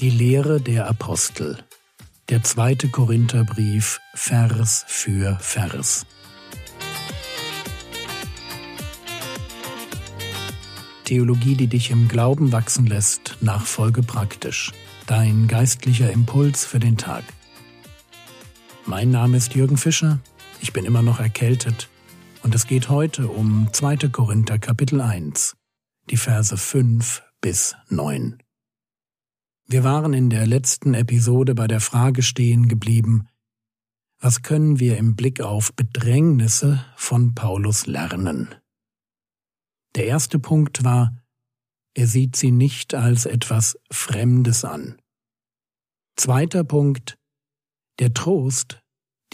Die Lehre der Apostel. Der zweite Korintherbrief, Vers für Vers. Theologie, die dich im Glauben wachsen lässt, nachfolge praktisch. Dein geistlicher Impuls für den Tag. Mein Name ist Jürgen Fischer, ich bin immer noch erkältet und es geht heute um 2. Korinther Kapitel 1, die Verse 5 bis 9. Wir waren in der letzten Episode bei der Frage stehen geblieben, was können wir im Blick auf Bedrängnisse von Paulus lernen? Der erste Punkt war, er sieht sie nicht als etwas Fremdes an. Zweiter Punkt, der Trost,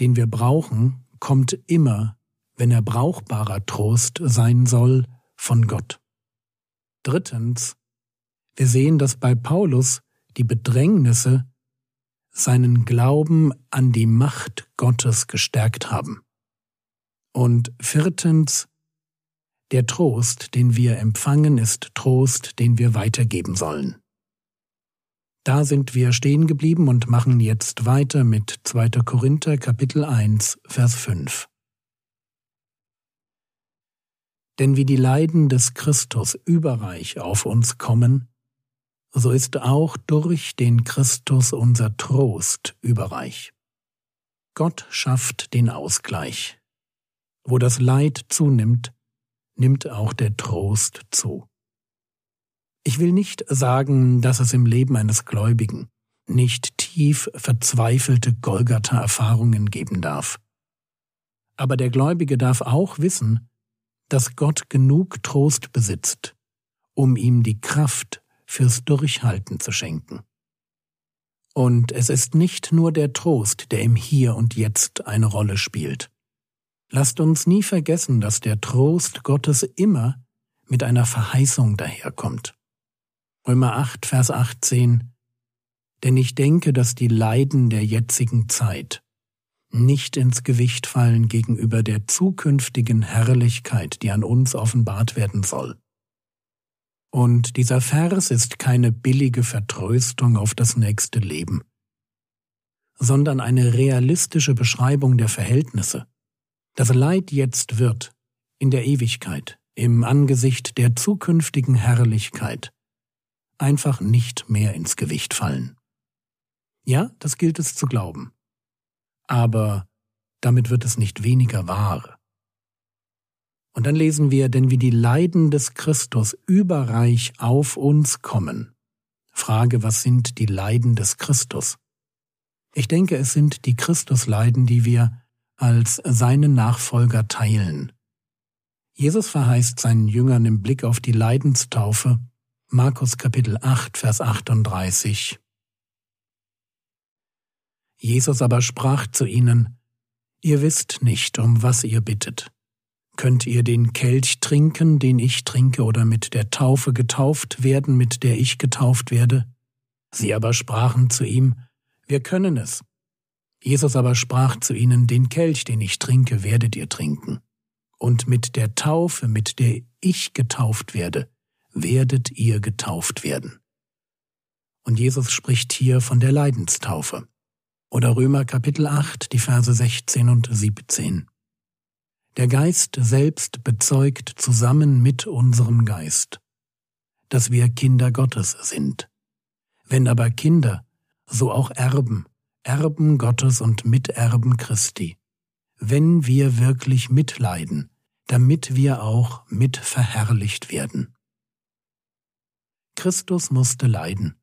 den wir brauchen, kommt immer, wenn er brauchbarer Trost sein soll, von Gott. Drittens, wir sehen, dass bei Paulus die Bedrängnisse seinen Glauben an die Macht Gottes gestärkt haben. Und viertens, der Trost, den wir empfangen, ist Trost, den wir weitergeben sollen. Da sind wir stehen geblieben und machen jetzt weiter mit 2. Korinther Kapitel 1, Vers 5. Denn wie die Leiden des Christus überreich auf uns kommen, so ist auch durch den Christus unser Trost überreich. Gott schafft den Ausgleich. Wo das Leid zunimmt, nimmt auch der Trost zu. Ich will nicht sagen, dass es im Leben eines Gläubigen nicht tief verzweifelte Golgatha-Erfahrungen geben darf. Aber der Gläubige darf auch wissen, dass Gott genug Trost besitzt, um ihm die Kraft fürs Durchhalten zu schenken. Und es ist nicht nur der Trost, der im Hier und Jetzt eine Rolle spielt. Lasst uns nie vergessen, dass der Trost Gottes immer mit einer Verheißung daherkommt. Römer 8, Vers 18 Denn ich denke, dass die Leiden der jetzigen Zeit nicht ins Gewicht fallen gegenüber der zukünftigen Herrlichkeit, die an uns offenbart werden soll. Und dieser Vers ist keine billige Vertröstung auf das nächste Leben, sondern eine realistische Beschreibung der Verhältnisse. Das Leid jetzt wird, in der Ewigkeit, im Angesicht der zukünftigen Herrlichkeit, einfach nicht mehr ins Gewicht fallen. Ja, das gilt es zu glauben. Aber damit wird es nicht weniger wahr. Und dann lesen wir, denn wie die Leiden des Christus überreich auf uns kommen. Frage, was sind die Leiden des Christus? Ich denke, es sind die Christusleiden, die wir als seine Nachfolger teilen. Jesus verheißt seinen Jüngern im Blick auf die Leidenstaufe, Markus Kapitel 8, Vers 38. Jesus aber sprach zu ihnen, Ihr wisst nicht, um was ihr bittet. Könnt ihr den Kelch trinken, den ich trinke, oder mit der Taufe getauft werden, mit der ich getauft werde? Sie aber sprachen zu ihm, Wir können es. Jesus aber sprach zu ihnen, Den Kelch, den ich trinke, werdet ihr trinken. Und mit der Taufe, mit der ich getauft werde, werdet ihr getauft werden. Und Jesus spricht hier von der Leidenstaufe. Oder Römer Kapitel 8, die Verse 16 und 17. Der Geist selbst bezeugt zusammen mit unserem Geist, dass wir Kinder Gottes sind. Wenn aber Kinder, so auch Erben, Erben Gottes und Miterben Christi, wenn wir wirklich mitleiden, damit wir auch mit verherrlicht werden. Christus musste leiden,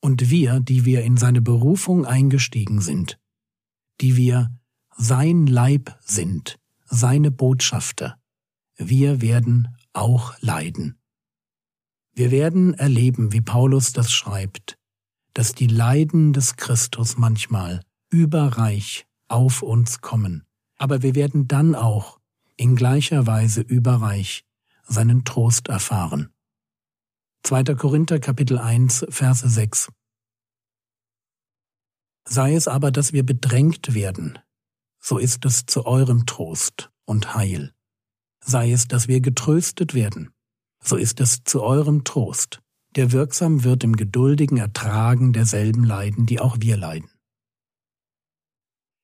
und wir, die wir in seine Berufung eingestiegen sind, die wir sein Leib sind, seine Botschafter. Wir werden auch leiden. Wir werden erleben, wie Paulus das schreibt, dass die Leiden des Christus manchmal überreich auf uns kommen, aber wir werden dann auch in gleicher Weise überreich seinen Trost erfahren. 2. Korinther Kapitel 1 Verse 6 Sei es aber, dass wir bedrängt werden, so ist es zu eurem Trost und Heil. Sei es, dass wir getröstet werden, so ist es zu eurem Trost, der wirksam wird im geduldigen Ertragen derselben Leiden, die auch wir leiden.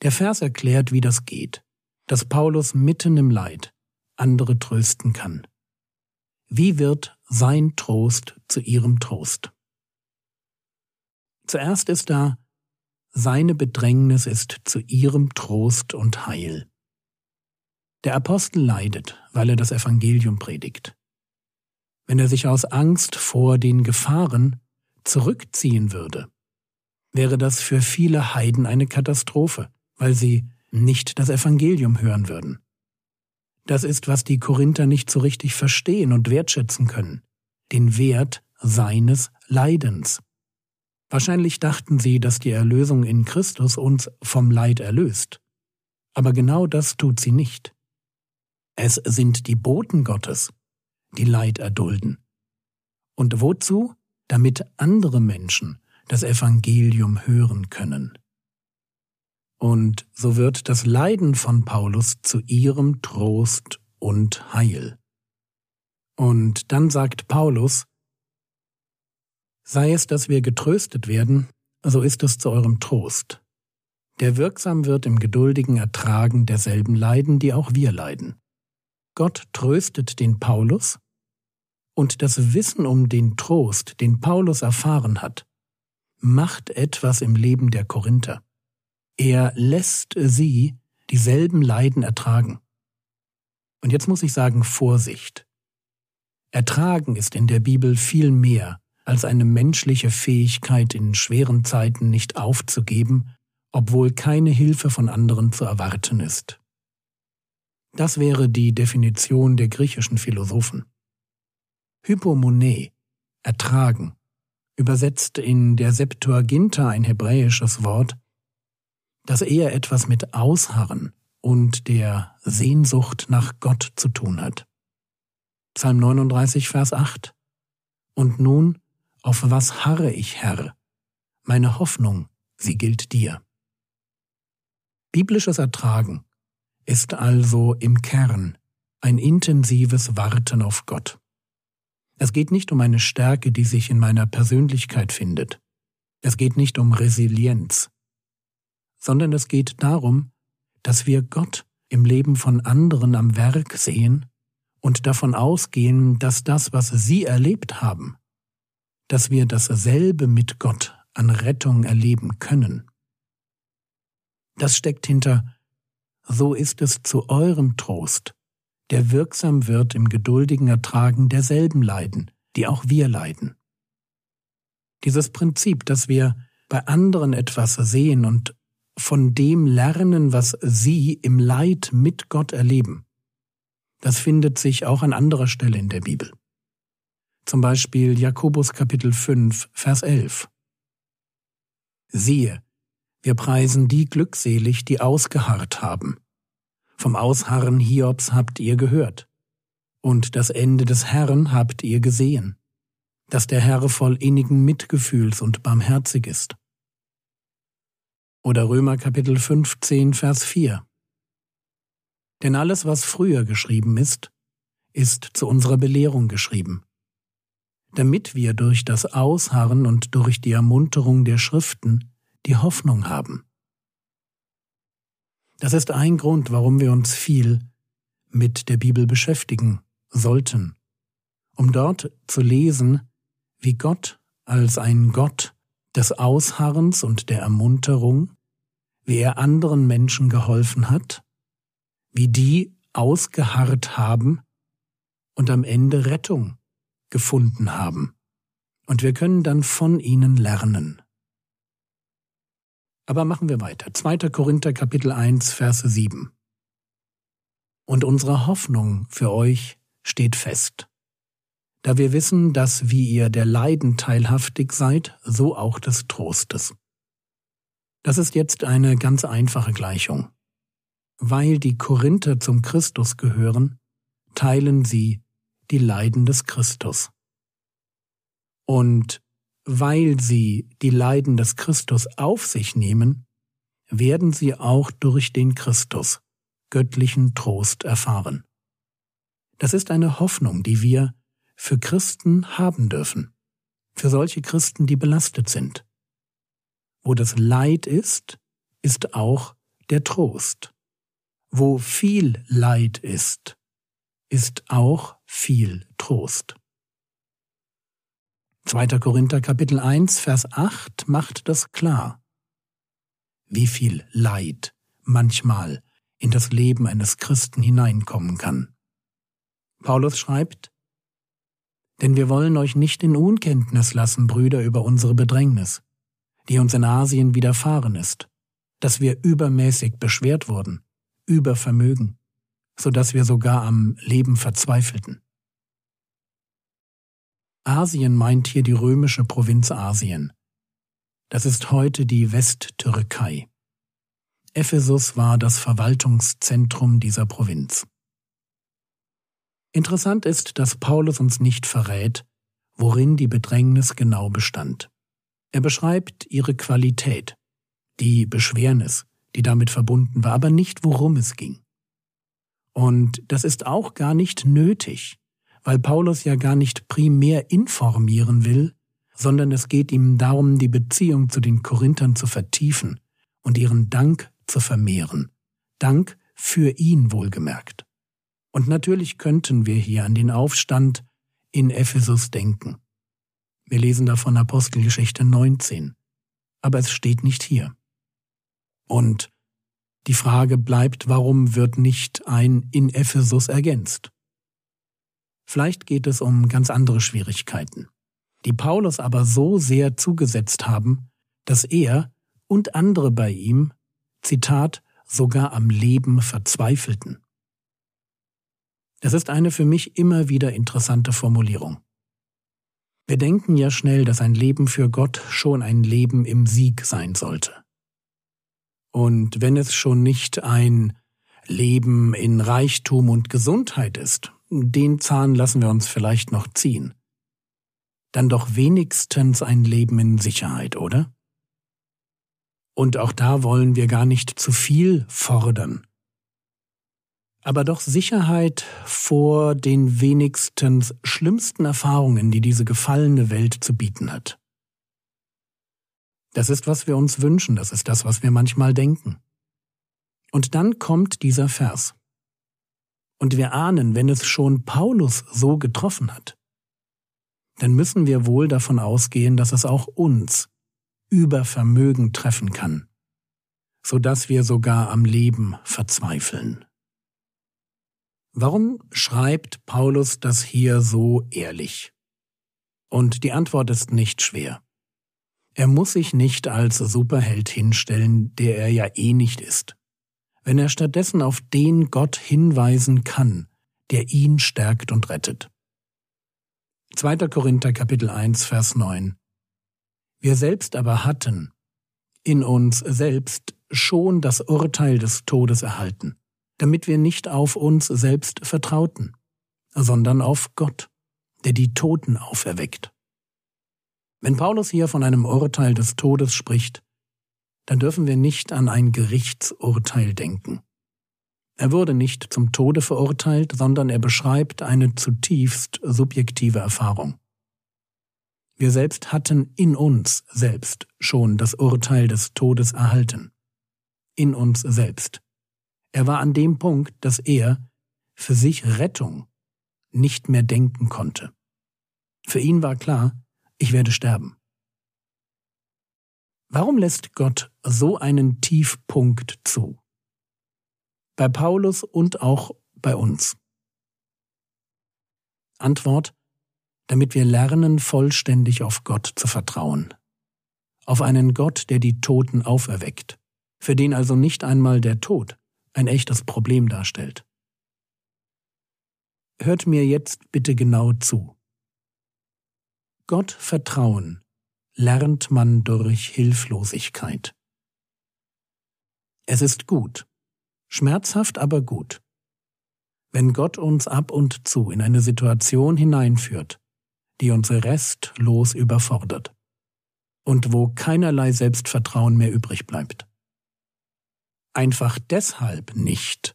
Der Vers erklärt, wie das geht, dass Paulus mitten im Leid andere trösten kann. Wie wird sein Trost zu ihrem Trost? Zuerst ist da, seine Bedrängnis ist zu ihrem Trost und Heil. Der Apostel leidet, weil er das Evangelium predigt. Wenn er sich aus Angst vor den Gefahren zurückziehen würde, wäre das für viele Heiden eine Katastrophe, weil sie nicht das Evangelium hören würden. Das ist, was die Korinther nicht so richtig verstehen und wertschätzen können, den Wert seines Leidens. Wahrscheinlich dachten sie, dass die Erlösung in Christus uns vom Leid erlöst. Aber genau das tut sie nicht. Es sind die Boten Gottes, die Leid erdulden. Und wozu? Damit andere Menschen das Evangelium hören können. Und so wird das Leiden von Paulus zu ihrem Trost und Heil. Und dann sagt Paulus, sei es, dass wir getröstet werden, so ist es zu eurem Trost, der wirksam wird im geduldigen Ertragen derselben Leiden, die auch wir leiden. Gott tröstet den Paulus, und das Wissen um den Trost, den Paulus erfahren hat, macht etwas im Leben der Korinther. Er lässt sie dieselben Leiden ertragen. Und jetzt muss ich sagen, Vorsicht. Ertragen ist in der Bibel viel mehr als eine menschliche Fähigkeit in schweren Zeiten nicht aufzugeben, obwohl keine Hilfe von anderen zu erwarten ist. Das wäre die Definition der griechischen Philosophen. Hypomone, ertragen, übersetzt in der Septuaginta ein hebräisches Wort, das eher etwas mit Ausharren und der Sehnsucht nach Gott zu tun hat. Psalm 39, Vers 8. Und nun, auf was harre ich, Herr? Meine Hoffnung, sie gilt dir. Biblisches Ertragen ist also im Kern ein intensives Warten auf Gott. Es geht nicht um eine Stärke, die sich in meiner Persönlichkeit findet. Es geht nicht um Resilienz, sondern es geht darum, dass wir Gott im Leben von anderen am Werk sehen und davon ausgehen, dass das, was sie erlebt haben, dass wir dasselbe mit Gott an Rettung erleben können. Das steckt hinter so ist es zu eurem Trost, der wirksam wird im geduldigen Ertragen derselben Leiden, die auch wir leiden. Dieses Prinzip, dass wir bei anderen etwas sehen und von dem lernen, was sie im Leid mit Gott erleben, das findet sich auch an anderer Stelle in der Bibel. Zum Beispiel Jakobus Kapitel 5, Vers 11. Siehe, wir preisen die glückselig, die ausgeharrt haben. Vom Ausharren Hiobs habt ihr gehört. Und das Ende des Herrn habt ihr gesehen, dass der Herr voll innigen Mitgefühls und barmherzig ist. Oder Römer Kapitel 15, Vers 4. Denn alles, was früher geschrieben ist, ist zu unserer Belehrung geschrieben, damit wir durch das Ausharren und durch die Ermunterung der Schriften die Hoffnung haben. Das ist ein Grund, warum wir uns viel mit der Bibel beschäftigen sollten, um dort zu lesen, wie Gott als ein Gott des Ausharrens und der Ermunterung, wie er anderen Menschen geholfen hat, wie die ausgeharrt haben und am Ende Rettung gefunden haben. Und wir können dann von ihnen lernen. Aber machen wir weiter. 2. Korinther Kapitel 1, Verse 7. Und unsere Hoffnung für euch steht fest. Da wir wissen, dass wie ihr der Leiden teilhaftig seid, so auch des Trostes. Das ist jetzt eine ganz einfache Gleichung. Weil die Korinther zum Christus gehören, teilen sie die Leiden des Christus. Und weil sie die Leiden des Christus auf sich nehmen, werden sie auch durch den Christus göttlichen Trost erfahren. Das ist eine Hoffnung, die wir für Christen haben dürfen. für solche Christen, die belastet sind. Wo das Leid ist, ist auch der Trost. Wo viel Leid ist, ist auch viel Trost. 2. Korinther Kapitel 1, Vers 8 macht das klar. Wie viel Leid manchmal in das Leben eines Christen hineinkommen kann. Paulus schreibt, Denn wir wollen euch nicht in Unkenntnis lassen, Brüder, über unsere Bedrängnis, die uns in Asien widerfahren ist, dass wir übermäßig beschwert wurden, über Vermögen, so dass wir sogar am Leben verzweifelten. Asien meint hier die römische Provinz Asien. Das ist heute die Westtürkei. Ephesus war das Verwaltungszentrum dieser Provinz. Interessant ist, dass Paulus uns nicht verrät, worin die Bedrängnis genau bestand. Er beschreibt ihre Qualität, die Beschwernis, die damit verbunden war, aber nicht worum es ging. Und das ist auch gar nicht nötig, weil Paulus ja gar nicht primär informieren will, sondern es geht ihm darum, die Beziehung zu den Korinthern zu vertiefen und ihren Dank zu vermehren. Dank für ihn wohlgemerkt. Und natürlich könnten wir hier an den Aufstand in Ephesus denken. Wir lesen davon Apostelgeschichte 19. Aber es steht nicht hier. Und die Frage bleibt, warum wird nicht ein in Ephesus ergänzt? Vielleicht geht es um ganz andere Schwierigkeiten, die Paulus aber so sehr zugesetzt haben, dass er und andere bei ihm Zitat, sogar am Leben verzweifelten. Das ist eine für mich immer wieder interessante Formulierung. Wir denken ja schnell, dass ein Leben für Gott schon ein Leben im Sieg sein sollte. Und wenn es schon nicht ein Leben in Reichtum und Gesundheit ist, den Zahn lassen wir uns vielleicht noch ziehen, dann doch wenigstens ein Leben in Sicherheit, oder? Und auch da wollen wir gar nicht zu viel fordern. Aber doch Sicherheit vor den wenigstens schlimmsten Erfahrungen, die diese gefallene Welt zu bieten hat. Das ist, was wir uns wünschen, das ist das, was wir manchmal denken. Und dann kommt dieser Vers. Und wir ahnen, wenn es schon Paulus so getroffen hat, dann müssen wir wohl davon ausgehen, dass es auch uns über Vermögen treffen kann, so dass wir sogar am Leben verzweifeln. Warum schreibt Paulus das hier so ehrlich? Und die Antwort ist nicht schwer. Er muss sich nicht als Superheld hinstellen, der er ja eh nicht ist. Wenn er stattdessen auf den Gott hinweisen kann, der ihn stärkt und rettet. 2. Korinther Kapitel 1 Vers 9 wir selbst aber hatten in uns selbst schon das Urteil des Todes erhalten, damit wir nicht auf uns selbst vertrauten, sondern auf Gott, der die Toten auferweckt. Wenn Paulus hier von einem Urteil des Todes spricht, dann dürfen wir nicht an ein Gerichtsurteil denken. Er wurde nicht zum Tode verurteilt, sondern er beschreibt eine zutiefst subjektive Erfahrung. Wir selbst hatten in uns selbst schon das Urteil des Todes erhalten. In uns selbst. Er war an dem Punkt, dass er für sich Rettung nicht mehr denken konnte. Für ihn war klar, ich werde sterben. Warum lässt Gott so einen Tiefpunkt zu? Bei Paulus und auch bei uns. Antwort damit wir lernen, vollständig auf Gott zu vertrauen. Auf einen Gott, der die Toten auferweckt, für den also nicht einmal der Tod ein echtes Problem darstellt. Hört mir jetzt bitte genau zu. Gott vertrauen lernt man durch Hilflosigkeit. Es ist gut, schmerzhaft aber gut, wenn Gott uns ab und zu in eine Situation hineinführt, die uns restlos überfordert und wo keinerlei Selbstvertrauen mehr übrig bleibt. Einfach deshalb nicht,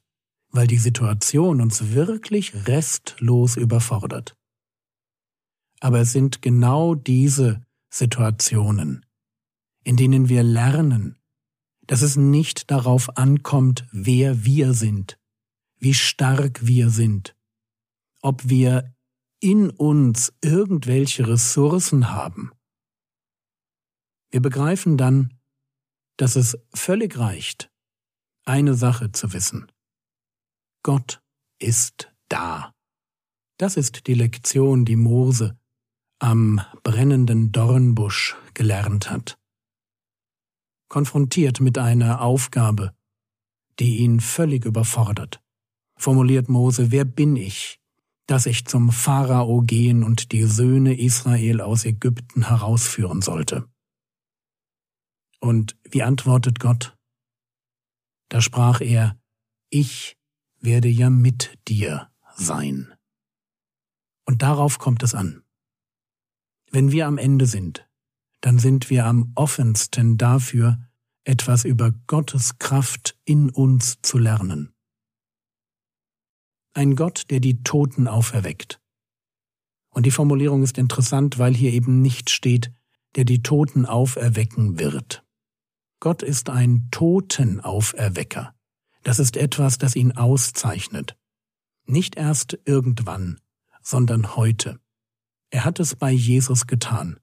weil die Situation uns wirklich restlos überfordert. Aber es sind genau diese Situationen, in denen wir lernen, dass es nicht darauf ankommt, wer wir sind, wie stark wir sind, ob wir in uns irgendwelche Ressourcen haben. Wir begreifen dann, dass es völlig reicht, eine Sache zu wissen. Gott ist da. Das ist die Lektion, die Mose am brennenden Dornbusch gelernt hat. Konfrontiert mit einer Aufgabe, die ihn völlig überfordert, formuliert Mose, wer bin ich, dass ich zum Pharao gehen und die Söhne Israel aus Ägypten herausführen sollte? Und wie antwortet Gott? Da sprach er, ich werde ja mit dir sein. Und darauf kommt es an. Wenn wir am Ende sind, dann sind wir am offensten dafür, etwas über Gottes Kraft in uns zu lernen. Ein Gott, der die Toten auferweckt. Und die Formulierung ist interessant, weil hier eben nicht steht, der die Toten auferwecken wird. Gott ist ein Totenauferwecker. Das ist etwas, das ihn auszeichnet. Nicht erst irgendwann, sondern heute. Er hat es bei Jesus getan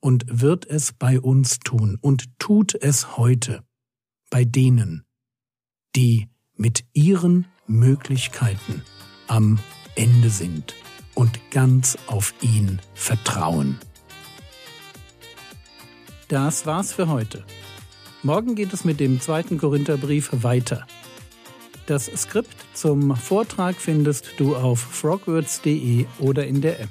und wird es bei uns tun und tut es heute bei denen, die mit ihren Möglichkeiten am Ende sind und ganz auf ihn vertrauen. Das war's für heute. Morgen geht es mit dem zweiten Korintherbrief weiter. Das Skript zum Vortrag findest du auf frogwords.de oder in der App.